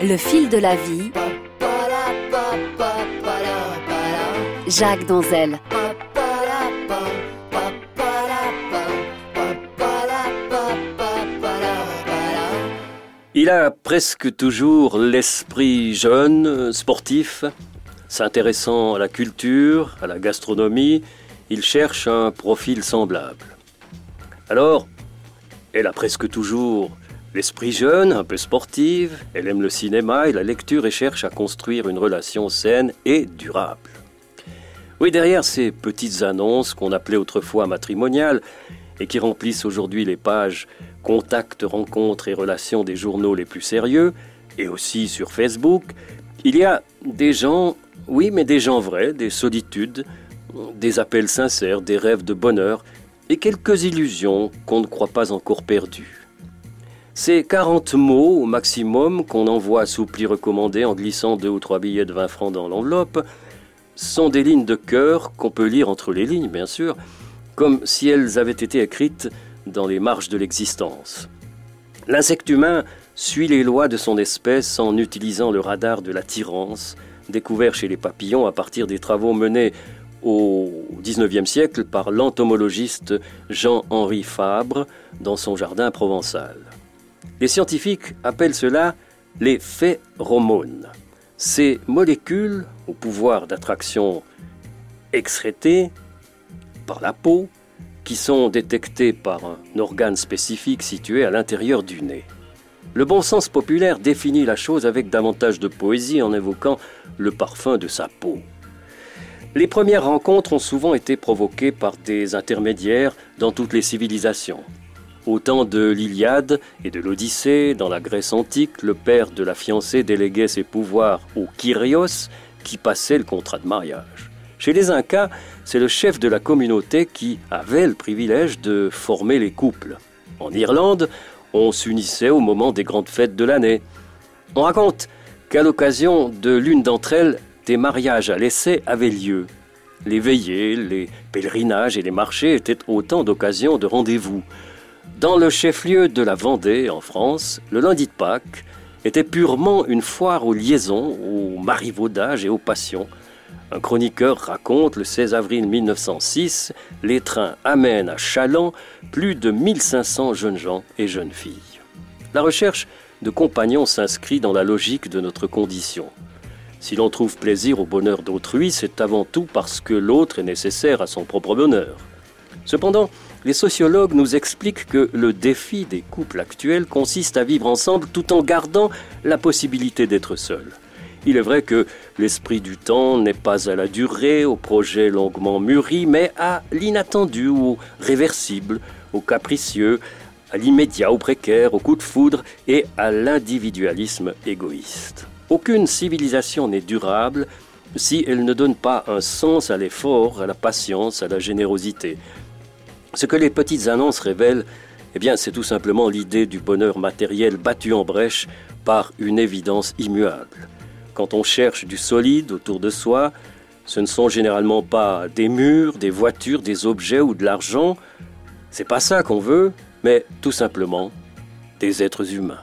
Le fil de la vie. Jacques Danzel. Il a presque toujours l'esprit jeune, sportif, s'intéressant à la culture, à la gastronomie, il cherche un profil semblable. Alors, elle a presque toujours l'esprit jeune, un peu sportive, elle aime le cinéma et la lecture et cherche à construire une relation saine et durable. Oui, derrière ces petites annonces qu'on appelait autrefois matrimoniales et qui remplissent aujourd'hui les pages contacts, rencontres et relations des journaux les plus sérieux, et aussi sur Facebook, il y a des gens, oui, mais des gens vrais, des solitudes, des appels sincères, des rêves de bonheur et quelques illusions qu'on ne croit pas encore perdues. Ces 40 mots au maximum qu'on envoie sous pli recommandé en glissant deux ou trois billets de 20 francs dans l'enveloppe sont des lignes de cœur qu'on peut lire entre les lignes, bien sûr, comme si elles avaient été écrites dans les marges de l'existence. L'insecte humain suit les lois de son espèce en utilisant le radar de l'attirance, découvert chez les papillons à partir des travaux menés au XIXe siècle par l'entomologiste Jean-Henri Fabre dans son jardin provençal. Les scientifiques appellent cela les phéromones. Ces molécules, au pouvoir d'attraction excrétées par la peau, qui sont détectées par un organe spécifique situé à l'intérieur du nez. Le bon sens populaire définit la chose avec davantage de poésie en évoquant le parfum de sa peau. Les premières rencontres ont souvent été provoquées par des intermédiaires dans toutes les civilisations. Au temps de l'Iliade et de l'Odyssée, dans la Grèce antique, le père de la fiancée déléguait ses pouvoirs au Kyrios qui passait le contrat de mariage. Chez les Incas, c'est le chef de la communauté qui avait le privilège de former les couples. En Irlande, on s'unissait au moment des grandes fêtes de l'année. On raconte qu'à l'occasion de l'une d'entre elles, des mariages à l'essai avaient lieu. Les veillées, les pèlerinages et les marchés étaient autant d'occasions de rendez-vous. Dans le chef-lieu de la Vendée, en France, le lundi de Pâques était purement une foire aux liaisons, aux marivaudages et aux passions. Un chroniqueur raconte le 16 avril 1906, les trains amènent à Chaland plus de 1500 jeunes gens et jeunes filles. La recherche de compagnons s'inscrit dans la logique de notre condition. Si l'on trouve plaisir au bonheur d'autrui, c'est avant tout parce que l'autre est nécessaire à son propre bonheur. Cependant, les sociologues nous expliquent que le défi des couples actuels consiste à vivre ensemble tout en gardant la possibilité d'être seul. Il est vrai que l'esprit du temps n'est pas à la durée, au projet longuement mûri, mais à l'inattendu, au réversible, au capricieux, à l'immédiat, au précaire, au coup de foudre et à l'individualisme égoïste. Aucune civilisation n'est durable si elle ne donne pas un sens à l'effort, à la patience, à la générosité. Ce que les petites annonces révèlent, eh c'est tout simplement l'idée du bonheur matériel battu en brèche par une évidence immuable. Quand on cherche du solide autour de soi, ce ne sont généralement pas des murs, des voitures, des objets ou de l'argent. C'est pas ça qu'on veut, mais tout simplement des êtres humains.